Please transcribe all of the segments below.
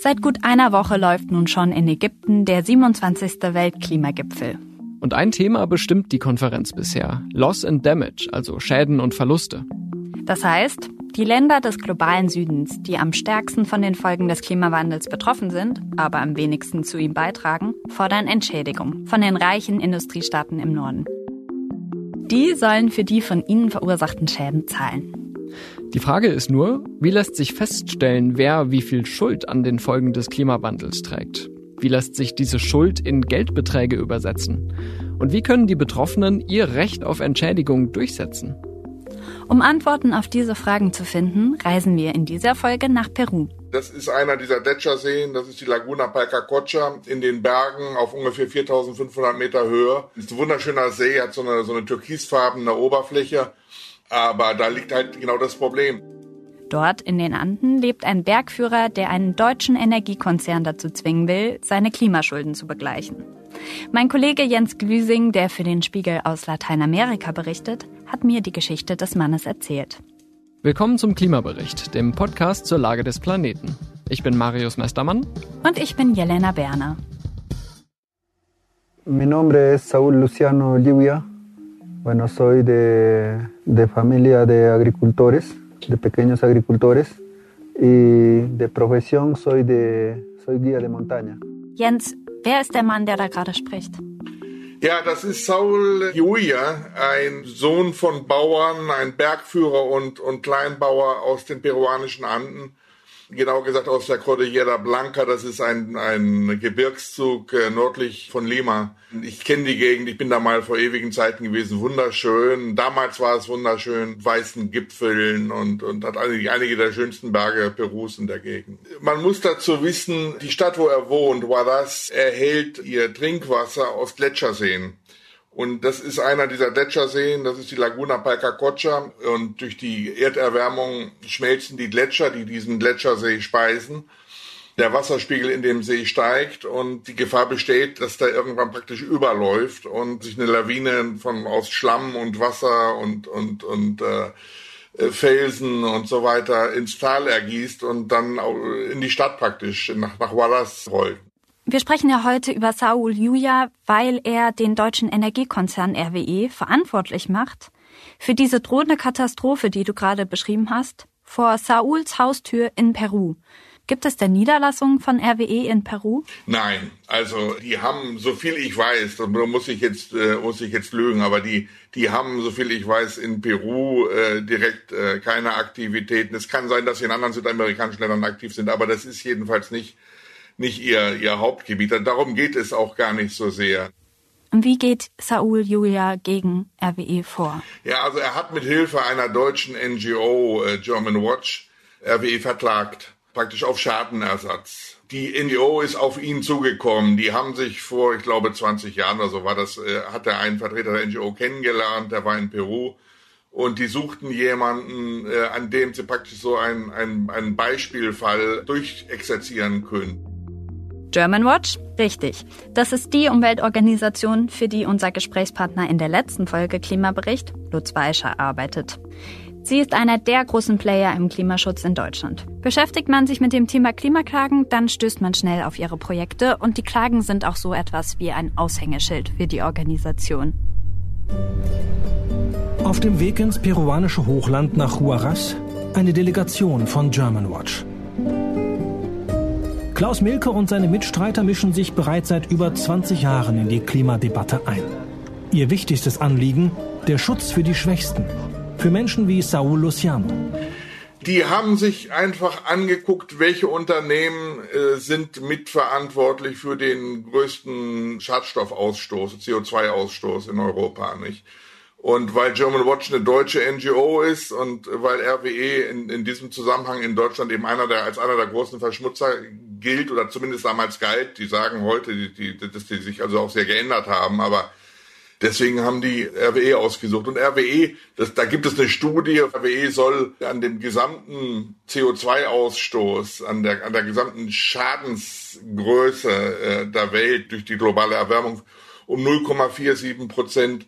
Seit gut einer Woche läuft nun schon in Ägypten der 27. Weltklimagipfel. Und ein Thema bestimmt die Konferenz bisher. Loss and Damage, also Schäden und Verluste. Das heißt, die Länder des globalen Südens, die am stärksten von den Folgen des Klimawandels betroffen sind, aber am wenigsten zu ihm beitragen, fordern Entschädigung von den reichen Industriestaaten im Norden. Die sollen für die von ihnen verursachten Schäden zahlen. Die Frage ist nur, wie lässt sich feststellen, wer wie viel Schuld an den Folgen des Klimawandels trägt? Wie lässt sich diese Schuld in Geldbeträge übersetzen? Und wie können die Betroffenen ihr Recht auf Entschädigung durchsetzen? Um Antworten auf diese Fragen zu finden, reisen wir in dieser Folge nach Peru. Das ist einer dieser Gletscherseen, das ist die Laguna Palcacocha in den Bergen auf ungefähr 4500 Meter Höhe. Das ist ein wunderschöner See, hat so eine, so eine türkisfarbene Oberfläche, aber da liegt halt genau das Problem. Dort in den Anden lebt ein Bergführer, der einen deutschen Energiekonzern dazu zwingen will, seine Klimaschulden zu begleichen. Mein Kollege Jens Glüsing, der für den Spiegel aus Lateinamerika berichtet, hat mir die Geschichte des Mannes erzählt. Willkommen zum Klimabericht, dem Podcast zur Lage des Planeten. Ich bin Marius Mestermann. Und ich bin Jelena Berner. Mi nombre es Saúl Luciano Lluvia. Bueno, soy de, de familia de agricultores, de pequeños agricultores. Y de profesión soy, de, soy guía de montaña. Jens, wer ist der Mann, der da gerade spricht? Ja, das ist Saul Julia, ein Sohn von Bauern, ein Bergführer und, und Kleinbauer aus den peruanischen Anden genau gesagt aus der Cordillera Blanca. Das ist ein, ein Gebirgszug äh, nördlich von Lima. Ich kenne die Gegend, ich bin da mal vor ewigen Zeiten gewesen. Wunderschön. Damals war es wunderschön, weißen Gipfeln und, und hat einige, einige der schönsten Berge Perus in der Gegend. Man muss dazu wissen, die Stadt, wo er wohnt, Huaraz, erhält ihr Trinkwasser aus Gletscherseen. Und das ist einer dieser Gletscherseen, das ist die Laguna Palcacocha. Und durch die Erderwärmung schmelzen die Gletscher, die diesen Gletschersee speisen. Der Wasserspiegel in dem See steigt und die Gefahr besteht, dass da irgendwann praktisch überläuft und sich eine Lawine von aus Schlamm und Wasser und und und äh, Felsen und so weiter ins Tal ergießt und dann in die Stadt praktisch nach, nach Wallace rollt. Wir sprechen ja heute über Saul Juja, weil er den deutschen Energiekonzern RWE verantwortlich macht für diese drohende Katastrophe, die du gerade beschrieben hast, vor Sauls Haustür in Peru. Gibt es denn Niederlassungen von RWE in Peru? Nein, also die haben, so viel ich weiß, da muss ich jetzt äh, muss ich jetzt lügen, aber die die haben, so viel ich weiß, in Peru äh, direkt äh, keine Aktivitäten. Es kann sein, dass sie in anderen südamerikanischen Ländern aktiv sind, aber das ist jedenfalls nicht nicht ihr, ihr Hauptgebiet. Darum geht es auch gar nicht so sehr. Und wie geht Saul Julia gegen RWE vor? Ja, also er hat mit Hilfe einer deutschen NGO, äh, German Watch, RWE verklagt, praktisch auf Schadenersatz. Die NGO ist auf ihn zugekommen. Die haben sich vor, ich glaube, 20 Jahren oder so war das, äh, hat er einen Vertreter der NGO kennengelernt, der war in Peru. Und die suchten jemanden, äh, an dem sie praktisch so einen, einen, einen Beispielfall durchexerzieren können. German Watch? Richtig. Das ist die Umweltorganisation, für die unser Gesprächspartner in der letzten Folge Klimabericht, Lutz Weischer, arbeitet. Sie ist einer der großen Player im Klimaschutz in Deutschland. Beschäftigt man sich mit dem Thema Klimaklagen, dann stößt man schnell auf ihre Projekte und die Klagen sind auch so etwas wie ein Aushängeschild für die Organisation. Auf dem Weg ins peruanische Hochland nach Huaraz eine Delegation von German Watch. Klaus Milke und seine Mitstreiter mischen sich bereits seit über 20 Jahren in die Klimadebatte ein. Ihr wichtigstes Anliegen, der Schutz für die Schwächsten, für Menschen wie Saul Luciano. Die haben sich einfach angeguckt, welche Unternehmen äh, sind mitverantwortlich für den größten Schadstoffausstoß, CO2-Ausstoß in Europa, nicht? Und weil German Watch eine deutsche NGO ist und weil RWE in, in diesem Zusammenhang in Deutschland eben einer der, als einer der großen Verschmutzer gilt oder zumindest damals galt, die sagen heute, die, die, dass die sich also auch sehr geändert haben, aber deswegen haben die RWE ausgesucht. Und RWE, das, da gibt es eine Studie, RWE soll an dem gesamten CO2-Ausstoß, an der, an der gesamten Schadensgröße äh, der Welt durch die globale Erwärmung um 0,47 Prozent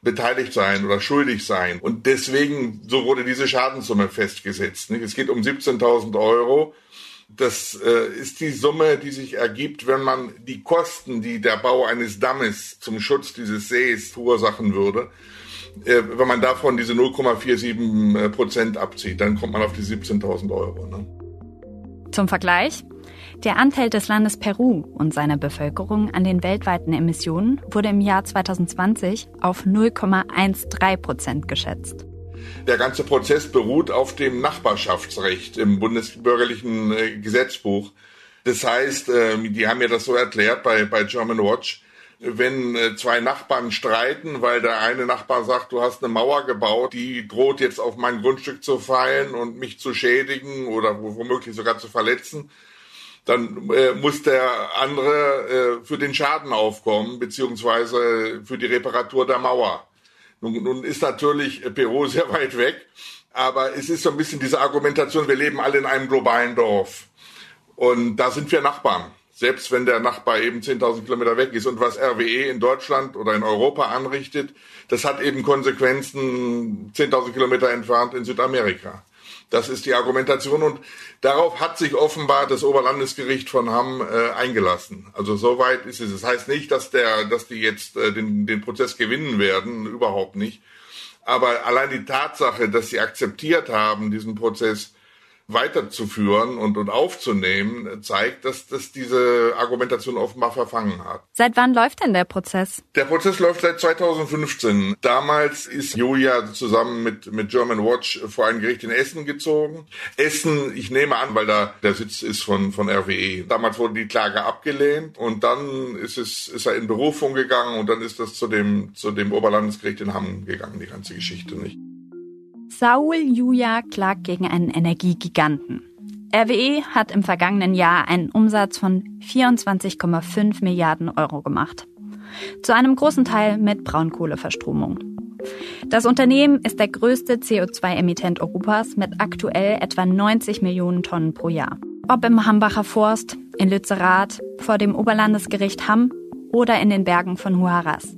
beteiligt sein oder schuldig sein. Und deswegen, so wurde diese Schadenssumme festgesetzt. Nicht? Es geht um 17.000 Euro. Das äh, ist die Summe, die sich ergibt, wenn man die Kosten, die der Bau eines Dammes zum Schutz dieses Sees verursachen würde, äh, wenn man davon diese 0,47 äh, Prozent abzieht, dann kommt man auf die 17.000 Euro. Ne? Zum Vergleich, der Anteil des Landes Peru und seiner Bevölkerung an den weltweiten Emissionen wurde im Jahr 2020 auf 0,13 Prozent geschätzt. Der ganze Prozess beruht auf dem Nachbarschaftsrecht im bundesbürgerlichen äh, Gesetzbuch. Das heißt, äh, die haben mir das so erklärt bei, bei German Watch, wenn äh, zwei Nachbarn streiten, weil der eine Nachbar sagt, du hast eine Mauer gebaut, die droht jetzt auf mein Grundstück zu fallen und mich zu schädigen oder womöglich sogar zu verletzen, dann äh, muss der andere für den Schaden aufkommen, beziehungsweise für die Reparatur der Mauer. Nun, nun ist natürlich Peru sehr weit weg, aber es ist so ein bisschen diese Argumentation, wir leben alle in einem globalen Dorf. Und da sind wir Nachbarn. Selbst wenn der Nachbar eben 10.000 Kilometer weg ist. Und was RWE in Deutschland oder in Europa anrichtet, das hat eben Konsequenzen 10.000 Kilometer entfernt in Südamerika. Das ist die Argumentation und darauf hat sich offenbar das Oberlandesgericht von Hamm äh, eingelassen. Also soweit ist es. Das heißt nicht, dass der, dass die jetzt äh, den, den Prozess gewinnen werden, überhaupt nicht. Aber allein die Tatsache, dass sie akzeptiert haben, diesen Prozess, weiterzuführen und, und aufzunehmen, zeigt, dass das diese Argumentation offenbar verfangen hat. Seit wann läuft denn der Prozess? Der Prozess läuft seit 2015. Damals ist Julia zusammen mit, mit German Watch vor ein Gericht in Essen gezogen. Essen, ich nehme an, weil da der Sitz ist von, von RWE. Damals wurde die Klage abgelehnt und dann ist es, ist er in Berufung gegangen und dann ist das zu dem, zu dem Oberlandesgericht in Hamm gegangen, die ganze Geschichte nicht. Saul Juja klagt gegen einen Energiegiganten. RWE hat im vergangenen Jahr einen Umsatz von 24,5 Milliarden Euro gemacht. Zu einem großen Teil mit Braunkohleverstromung. Das Unternehmen ist der größte CO2-Emittent Europas mit aktuell etwa 90 Millionen Tonnen pro Jahr. Ob im Hambacher Forst, in Lützerath, vor dem Oberlandesgericht Hamm oder in den Bergen von Huaraz.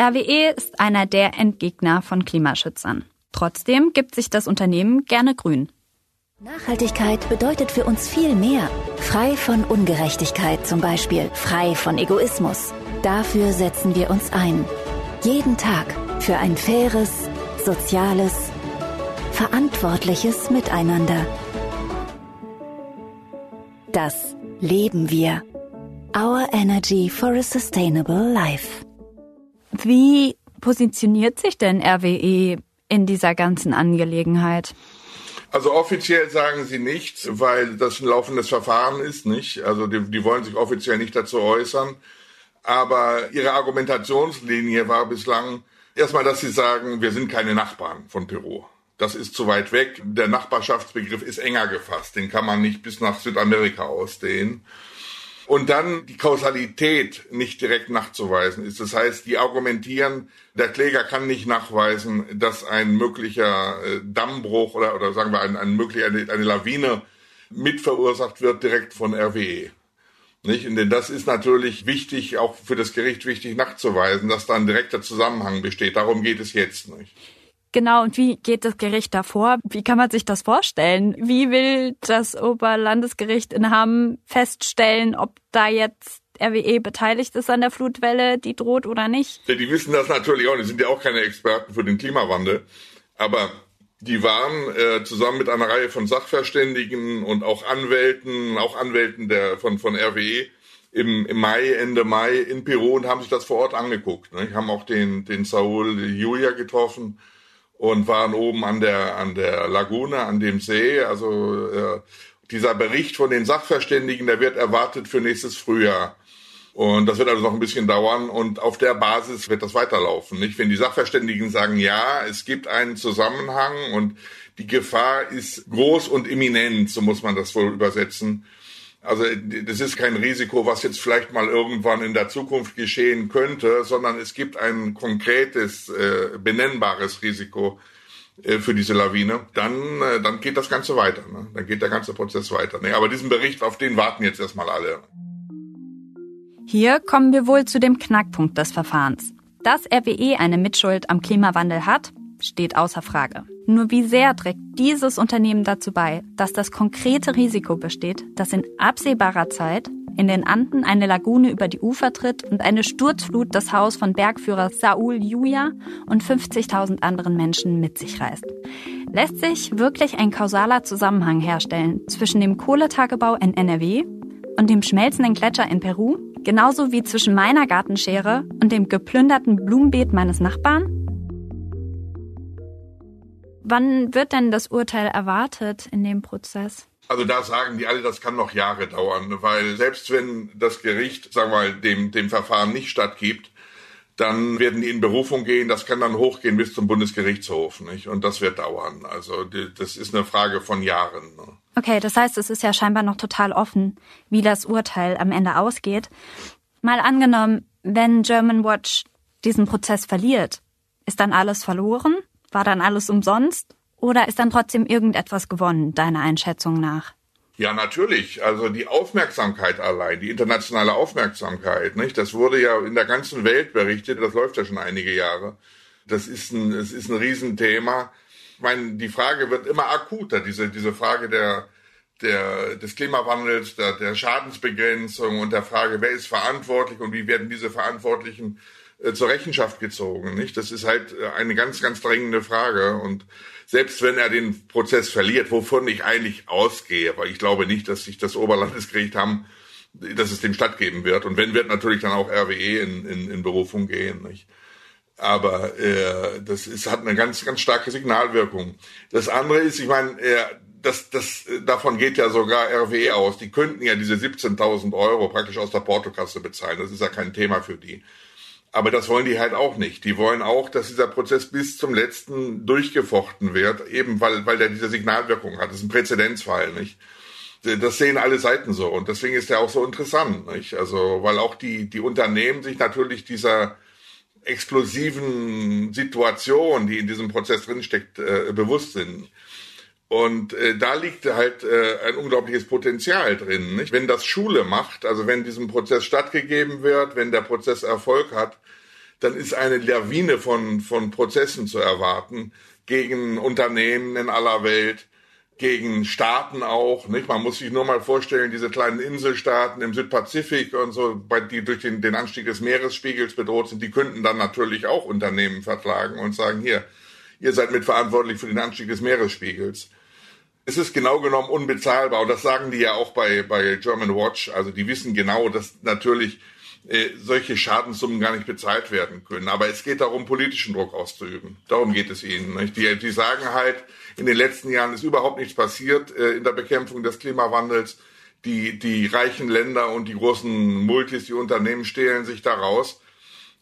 RWE ist einer der Endgegner von Klimaschützern. Trotzdem gibt sich das Unternehmen gerne grün. Nachhaltigkeit bedeutet für uns viel mehr. Frei von Ungerechtigkeit zum Beispiel, frei von Egoismus. Dafür setzen wir uns ein. Jeden Tag für ein faires, soziales, verantwortliches Miteinander. Das leben wir. Our Energy for a Sustainable Life. Wie positioniert sich denn RWE in dieser ganzen Angelegenheit? Also offiziell sagen sie nichts, weil das ein laufendes Verfahren ist, nicht? Also die, die wollen sich offiziell nicht dazu äußern. Aber ihre Argumentationslinie war bislang erstmal, dass sie sagen, wir sind keine Nachbarn von Peru. Das ist zu weit weg. Der Nachbarschaftsbegriff ist enger gefasst. Den kann man nicht bis nach Südamerika ausdehnen. Und dann die Kausalität nicht direkt nachzuweisen ist. Das heißt, die argumentieren, der Kläger kann nicht nachweisen, dass ein möglicher äh, Dammbruch oder, oder sagen wir ein, ein möglich eine, eine Lawine mit verursacht wird direkt von RWE. Nicht? Und denn das ist natürlich wichtig, auch für das Gericht wichtig nachzuweisen, dass da ein direkter Zusammenhang besteht. Darum geht es jetzt nicht. Genau, und wie geht das Gericht davor? Wie kann man sich das vorstellen? Wie will das Oberlandesgericht in Hamm feststellen, ob da jetzt RWE beteiligt ist an der Flutwelle, die droht oder nicht? Ja, die wissen das natürlich auch. Die sind ja auch keine Experten für den Klimawandel. Aber die waren äh, zusammen mit einer Reihe von Sachverständigen und auch Anwälten, auch Anwälten der, von, von RWE, im, im Mai, Ende Mai in Peru und haben sich das vor Ort angeguckt. Ne? Haben auch den, den Saul Julia getroffen und waren oben an der, an der Lagune, an dem See. Also äh, dieser Bericht von den Sachverständigen, der wird erwartet für nächstes Frühjahr. Und das wird also noch ein bisschen dauern und auf der Basis wird das weiterlaufen. Nicht? Wenn die Sachverständigen sagen, ja, es gibt einen Zusammenhang und die Gefahr ist groß und imminent, so muss man das wohl übersetzen, also das ist kein Risiko, was jetzt vielleicht mal irgendwann in der Zukunft geschehen könnte, sondern es gibt ein konkretes, äh, benennbares Risiko äh, für diese Lawine. Dann, äh, dann geht das Ganze weiter. Ne? Dann geht der ganze Prozess weiter. Ne? Aber diesen Bericht, auf den warten jetzt erstmal alle. Hier kommen wir wohl zu dem Knackpunkt des Verfahrens. Dass RWE eine Mitschuld am Klimawandel hat, steht außer Frage. Nur wie sehr trägt dieses Unternehmen dazu bei, dass das konkrete Risiko besteht, dass in absehbarer Zeit in den Anden eine Lagune über die Ufer tritt und eine Sturzflut das Haus von Bergführer Saul Juja und 50.000 anderen Menschen mit sich reißt. Lässt sich wirklich ein kausaler Zusammenhang herstellen zwischen dem Kohletagebau in NRW und dem schmelzenden Gletscher in Peru, genauso wie zwischen meiner Gartenschere und dem geplünderten Blumenbeet meines Nachbarn? Wann wird denn das Urteil erwartet in dem Prozess? Also da sagen die alle, das kann noch Jahre dauern, weil selbst wenn das Gericht, sagen wir mal, dem, dem Verfahren nicht stattgibt, dann werden die in Berufung gehen. Das kann dann hochgehen bis zum Bundesgerichtshof, nicht? Und das wird dauern. Also das ist eine Frage von Jahren. Ne? Okay, das heißt, es ist ja scheinbar noch total offen, wie das Urteil am Ende ausgeht. Mal angenommen, wenn German Watch diesen Prozess verliert, ist dann alles verloren? War dann alles umsonst? Oder ist dann trotzdem irgendetwas gewonnen, deiner Einschätzung nach? Ja, natürlich. Also die Aufmerksamkeit allein, die internationale Aufmerksamkeit, nicht? Das wurde ja in der ganzen Welt berichtet. Das läuft ja schon einige Jahre. Das ist ein, es ist ein Riesenthema. Ich meine, die Frage wird immer akuter. Diese, diese Frage der, der, des Klimawandels, der, der Schadensbegrenzung und der Frage, wer ist verantwortlich und wie werden diese Verantwortlichen zur Rechenschaft gezogen, nicht? Das ist halt äh, eine ganz, ganz drängende Frage und selbst wenn er den Prozess verliert, wovon ich eigentlich ausgehe, weil ich glaube nicht, dass sich das Oberlandesgericht haben, dass es dem stattgeben wird. Und wenn, wird natürlich dann auch RWE in, in, in Berufung gehen, nicht? Aber äh, das ist, hat eine ganz, ganz starke Signalwirkung. Das andere ist, ich meine, äh, das, das, davon geht ja sogar RWE aus. Die könnten ja diese 17.000 Euro praktisch aus der Portokasse bezahlen. Das ist ja kein Thema für die. Aber das wollen die halt auch nicht. Die wollen auch, dass dieser Prozess bis zum letzten durchgefochten wird, eben weil, weil der diese Signalwirkung hat. Das ist ein Präzedenzfall, nicht? Das sehen alle Seiten so. Und deswegen ist der auch so interessant, nicht? Also, weil auch die, die Unternehmen sich natürlich dieser explosiven Situation, die in diesem Prozess drinsteckt, äh, bewusst sind. Und äh, da liegt halt äh, ein unglaubliches Potenzial drin. Nicht? Wenn das Schule macht, also wenn diesem Prozess stattgegeben wird, wenn der Prozess Erfolg hat, dann ist eine Lawine von, von Prozessen zu erwarten gegen Unternehmen in aller Welt, gegen Staaten auch. Nicht? Man muss sich nur mal vorstellen, diese kleinen Inselstaaten im Südpazifik und so, die durch den, den Anstieg des Meeresspiegels bedroht sind, die könnten dann natürlich auch Unternehmen verklagen und sagen, hier, ihr seid mitverantwortlich für den Anstieg des Meeresspiegels es ist genau genommen unbezahlbar. Und das sagen die ja auch bei, bei German Watch. Also die wissen genau, dass natürlich äh, solche Schadenssummen gar nicht bezahlt werden können. Aber es geht darum, politischen Druck auszuüben. Darum geht es ihnen. Nicht? Die, die sagen halt, in den letzten Jahren ist überhaupt nichts passiert äh, in der Bekämpfung des Klimawandels. Die, die reichen Länder und die großen Multis, die Unternehmen stehlen sich daraus.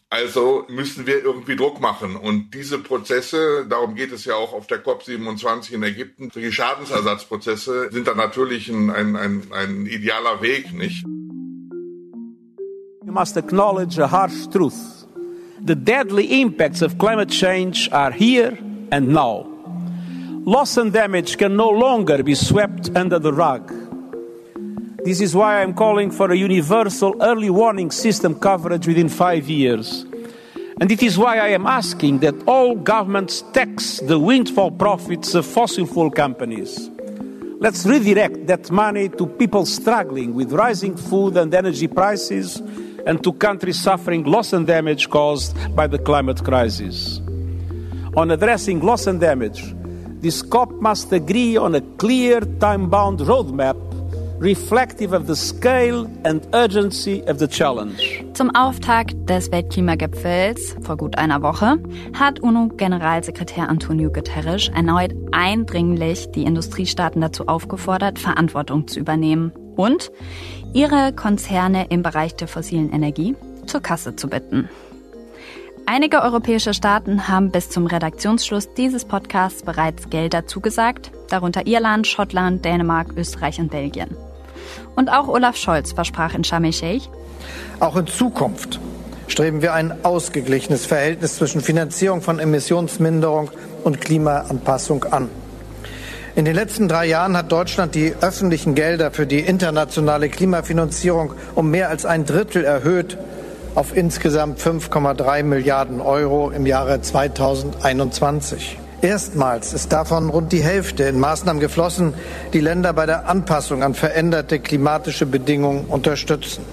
Also müssen wir irgendwie Druck machen. Und diese Prozesse, darum geht es ja auch auf der COP27 in Ägypten, die Schadensersatzprozesse sind da natürlich ein, ein, ein, ein idealer Weg, nicht? You must acknowledge a harsh truth. The deadly impacts of climate change are here and now. Loss and damage can no longer be swept under the rug. This is why I'm calling for a universal early warning system coverage within five years. And it is why I am asking that all governments tax the windfall profits of fossil fuel companies. Let's redirect that money to people struggling with rising food and energy prices and to countries suffering loss and damage caused by the climate crisis. On addressing loss and damage, this COP must agree on a clear time bound roadmap reflective of the scale and urgency of the challenge. Zum Auftakt des Weltklimagipfels vor gut einer Woche hat UNO-Generalsekretär Antonio Guterres erneut eindringlich die Industriestaaten dazu aufgefordert, Verantwortung zu übernehmen und ihre Konzerne im Bereich der fossilen Energie zur Kasse zu bitten. Einige europäische Staaten haben bis zum Redaktionsschluss dieses Podcasts bereits Gelder zugesagt, darunter Irland, Schottland, Dänemark, Österreich und Belgien. Und auch Olaf Scholz versprach in Sharm el-Sheikh, auch in Zukunft streben wir ein ausgeglichenes Verhältnis zwischen Finanzierung von Emissionsminderung und Klimaanpassung an. In den letzten drei Jahren hat Deutschland die öffentlichen Gelder für die internationale Klimafinanzierung um mehr als ein Drittel erhöht auf insgesamt 5,3 Milliarden Euro im Jahre 2021. Erstmals ist davon rund die Hälfte in Maßnahmen geflossen, die Länder bei der Anpassung an veränderte klimatische Bedingungen unterstützen.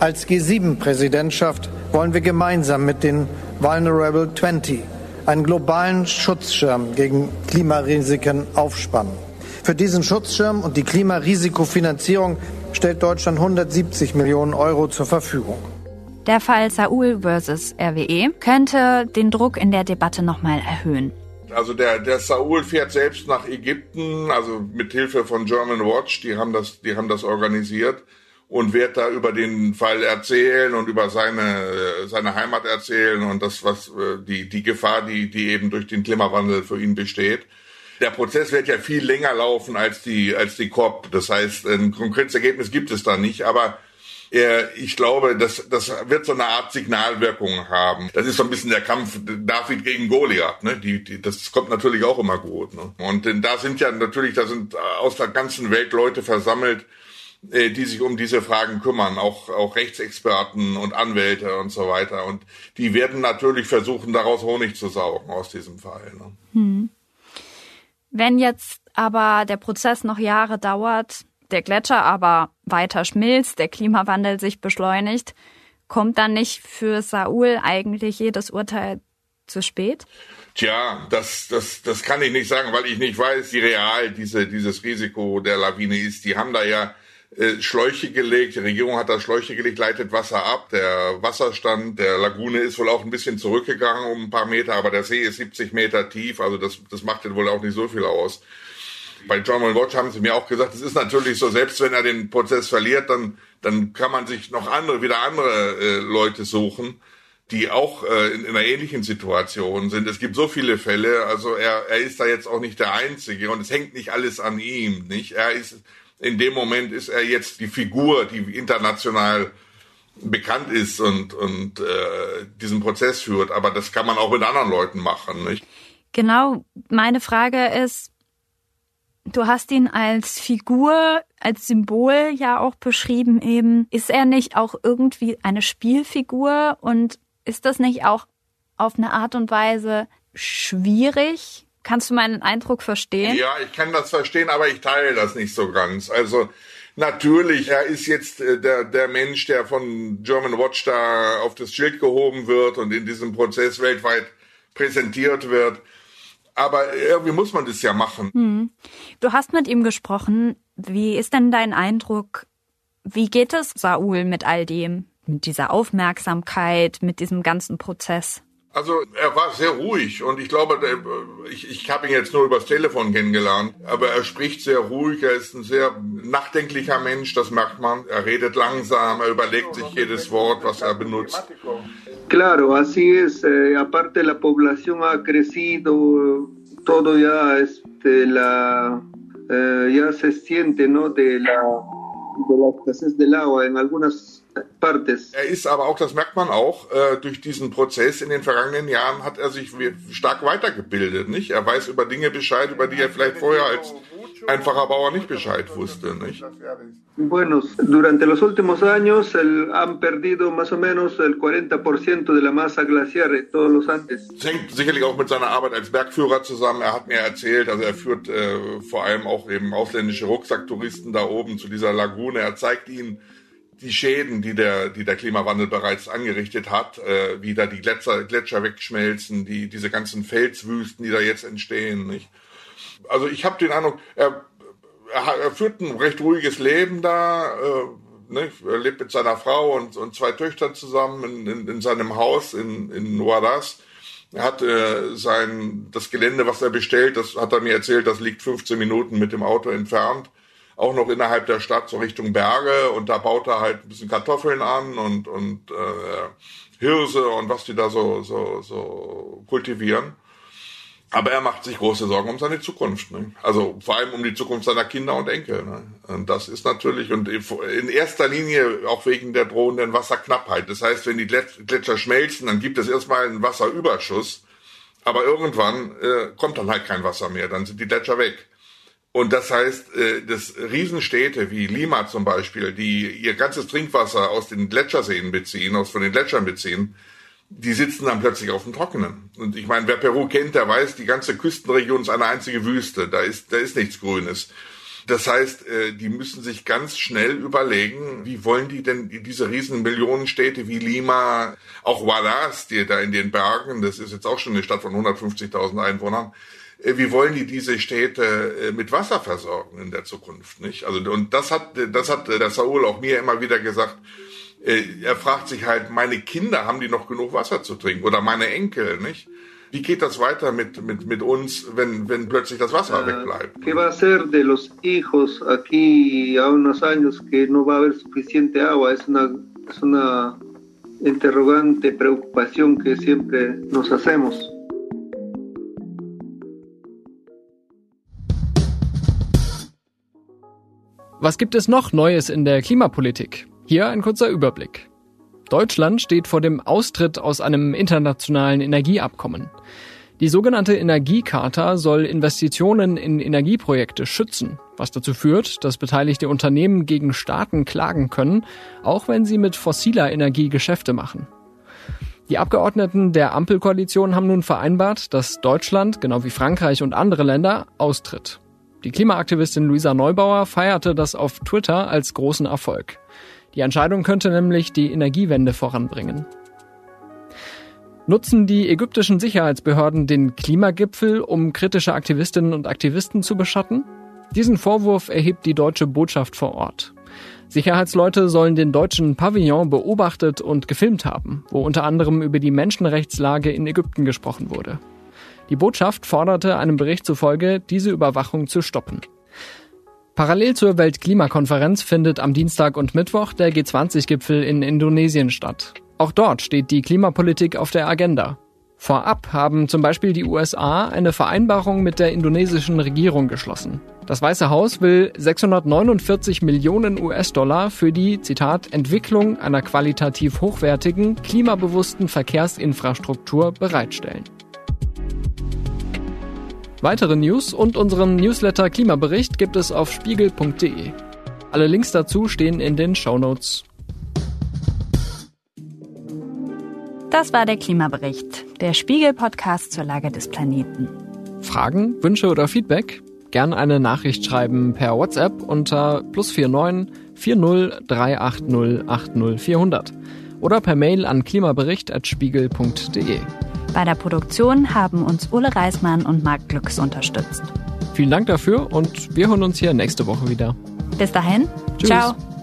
Als G7-Präsidentschaft wollen wir gemeinsam mit den Vulnerable 20 einen globalen Schutzschirm gegen Klimarisiken aufspannen. Für diesen Schutzschirm und die Klimarisikofinanzierung stellt Deutschland 170 Millionen Euro zur Verfügung. Der Fall Saul versus RWE könnte den Druck in der Debatte nochmal erhöhen. Also der, der Saul fährt selbst nach Ägypten, also mit Hilfe von German Watch, die haben das, die haben das organisiert und wird da über den Fall erzählen und über seine seine Heimat erzählen und das was äh, die die Gefahr, die die eben durch den Klimawandel für ihn besteht. Der Prozess wird ja viel länger laufen als die als die COP. Das heißt, ein konkretes Ergebnis gibt es da nicht, aber er, ich glaube, das, das wird so eine Art Signalwirkung haben. Das ist so ein bisschen der Kampf David gegen Goliath. Ne? Die, die, das kommt natürlich auch immer gut. Ne? Und denn da sind ja natürlich, da sind aus der ganzen Welt Leute versammelt, äh, die sich um diese Fragen kümmern, auch, auch Rechtsexperten und Anwälte und so weiter. Und die werden natürlich versuchen, daraus Honig zu saugen aus diesem Fall. Ne? Hm. Wenn jetzt aber der Prozess noch Jahre dauert, der Gletscher aber weiter schmilzt, der Klimawandel sich beschleunigt, kommt dann nicht für Saul eigentlich jedes Urteil zu spät? Tja, das, das, das kann ich nicht sagen, weil ich nicht weiß, wie real diese, dieses Risiko der Lawine ist. Die haben da ja äh, Schläuche gelegt, die Regierung hat da Schläuche gelegt, leitet Wasser ab. Der Wasserstand der Lagune ist wohl auch ein bisschen zurückgegangen um ein paar Meter, aber der See ist 70 Meter tief, also das, das macht wohl auch nicht so viel aus. Bei John Watch haben sie mir auch gesagt, es ist natürlich so, selbst wenn er den Prozess verliert, dann, dann kann man sich noch andere, wieder andere äh, Leute suchen, die auch äh, in, in einer ähnlichen Situation sind. Es gibt so viele Fälle, also er, er ist da jetzt auch nicht der Einzige und es hängt nicht alles an ihm, nicht? Er ist in dem Moment ist er jetzt die Figur, die international bekannt ist und, und äh, diesen Prozess führt. Aber das kann man auch mit anderen Leuten machen. Nicht? Genau, meine Frage ist, du hast ihn als Figur, als Symbol ja auch beschrieben eben. Ist er nicht auch irgendwie eine Spielfigur und ist das nicht auch auf eine Art und Weise schwierig, Kannst du meinen Eindruck verstehen? Ja, ich kann das verstehen, aber ich teile das nicht so ganz. Also natürlich, er ist jetzt äh, der, der Mensch, der von German Watch da auf das Schild gehoben wird und in diesem Prozess weltweit präsentiert wird. Aber irgendwie muss man das ja machen. Hm. Du hast mit ihm gesprochen. Wie ist denn dein Eindruck? Wie geht es Saul mit all dem? Mit dieser Aufmerksamkeit, mit diesem ganzen Prozess? Also er war sehr ruhig und ich glaube, ich, ich habe ihn jetzt nur übers Telefon kennengelernt, aber er spricht sehr ruhig, er ist ein sehr nachdenklicher Mensch, das merkt man. Er redet langsam, er überlegt sich jedes Wort, was er benutzt. Claro, así es. Eh, aparte la población ha crecido, todo ya, este, la, eh, ya se siente, ¿no? De la, de la escasez del agua en algunas. Er ist aber auch, das merkt man auch, äh, durch diesen Prozess in den vergangenen Jahren hat er sich stark weitergebildet, nicht? Er weiß über Dinge Bescheid, über die er vielleicht vorher als einfacher Bauer nicht Bescheid wusste, nicht? Bueno, durante los últimos años el, han perdido más o menos el 40% de la masa glaciar de todos los Andes. Das hängt sicherlich auch mit seiner Arbeit als Bergführer zusammen. Er hat mir erzählt, also er führt äh, vor allem auch eben ausländische Rucksacktouristen da oben zu dieser Lagune. Er zeigt ihnen, die Schäden, die der, die der Klimawandel bereits angerichtet hat, äh, wie da die Gletscher, Gletscher wegschmelzen, die, diese ganzen Felswüsten, die da jetzt entstehen. Nicht? Also ich habe den Eindruck, er, er, er, führt ein recht ruhiges Leben da. Äh, nicht? Er lebt mit seiner Frau und, und zwei Töchtern zusammen in, in, in seinem Haus in, in Huaraz. Er hat äh, sein, das Gelände, was er bestellt, das hat er mir erzählt, das liegt 15 Minuten mit dem Auto entfernt auch noch innerhalb der Stadt so Richtung Berge und da baut er halt ein bisschen Kartoffeln an und, und äh, Hirse und was die da so, so, so kultivieren. Aber er macht sich große Sorgen um seine Zukunft. Ne? Also vor allem um die Zukunft seiner Kinder und Enkel. Ne? Und das ist natürlich, und in erster Linie auch wegen der drohenden Wasserknappheit. Das heißt, wenn die Gletscher schmelzen, dann gibt es erstmal einen Wasserüberschuss. Aber irgendwann äh, kommt dann halt kein Wasser mehr, dann sind die Gletscher weg. Und das heißt, äh, dass Riesenstädte wie Lima zum Beispiel, die ihr ganzes Trinkwasser aus den Gletscherseen beziehen, aus von den Gletschern beziehen, die sitzen dann plötzlich auf dem Trockenen. Und ich meine, wer Peru kennt, der weiß, die ganze Küstenregion ist eine einzige Wüste. Da ist, da ist nichts Grünes. Das heißt, äh, die müssen sich ganz schnell überlegen, wie wollen die denn diese riesen Millionenstädte wie Lima, auch Huaraz, die da in den Bergen, das ist jetzt auch schon eine Stadt von 150.000 Einwohnern, äh, wie wollen die diese Städte äh, mit Wasser versorgen in der Zukunft, nicht? Also, und das hat, das hat der Saul auch mir immer wieder gesagt, er fragt sich halt, meine Kinder, haben die noch genug Wasser zu trinken? Oder meine Enkel, nicht? Wie geht das weiter mit, mit, mit uns, wenn, wenn plötzlich das Wasser uh, wegbleibt? ¿Qué va a ser de los hijos aquí a unos años que no va a haber suficiente agua? Es una, es una interrogante, preocupación que siempre nos hacemos. Was gibt es noch Neues in der Klimapolitik? Hier ein kurzer Überblick. Deutschland steht vor dem Austritt aus einem internationalen Energieabkommen. Die sogenannte Energiecharta soll Investitionen in Energieprojekte schützen, was dazu führt, dass beteiligte Unternehmen gegen Staaten klagen können, auch wenn sie mit fossiler Energie Geschäfte machen. Die Abgeordneten der Ampelkoalition haben nun vereinbart, dass Deutschland, genau wie Frankreich und andere Länder, austritt. Die Klimaaktivistin Luisa Neubauer feierte das auf Twitter als großen Erfolg. Die Entscheidung könnte nämlich die Energiewende voranbringen. Nutzen die ägyptischen Sicherheitsbehörden den Klimagipfel, um kritische Aktivistinnen und Aktivisten zu beschatten? Diesen Vorwurf erhebt die deutsche Botschaft vor Ort. Sicherheitsleute sollen den deutschen Pavillon beobachtet und gefilmt haben, wo unter anderem über die Menschenrechtslage in Ägypten gesprochen wurde. Die Botschaft forderte einem Bericht zufolge, diese Überwachung zu stoppen. Parallel zur Weltklimakonferenz findet am Dienstag und Mittwoch der G20-Gipfel in Indonesien statt. Auch dort steht die Klimapolitik auf der Agenda. Vorab haben zum Beispiel die USA eine Vereinbarung mit der indonesischen Regierung geschlossen. Das Weiße Haus will 649 Millionen US-Dollar für die, Zitat, Entwicklung einer qualitativ hochwertigen, klimabewussten Verkehrsinfrastruktur bereitstellen. Weitere News und unseren Newsletter Klimabericht gibt es auf spiegel.de. Alle Links dazu stehen in den Show Notes. Das war der Klimabericht, der Spiegel-Podcast zur Lage des Planeten. Fragen, Wünsche oder Feedback? Gern eine Nachricht schreiben per WhatsApp unter plus 49 40 380 80 400 oder per Mail an klimabericht.spiegel.de. Bei der Produktion haben uns Ulle Reismann und Marc Glücks unterstützt. Vielen Dank dafür und wir hören uns hier nächste Woche wieder. Bis dahin, Tschüss. ciao.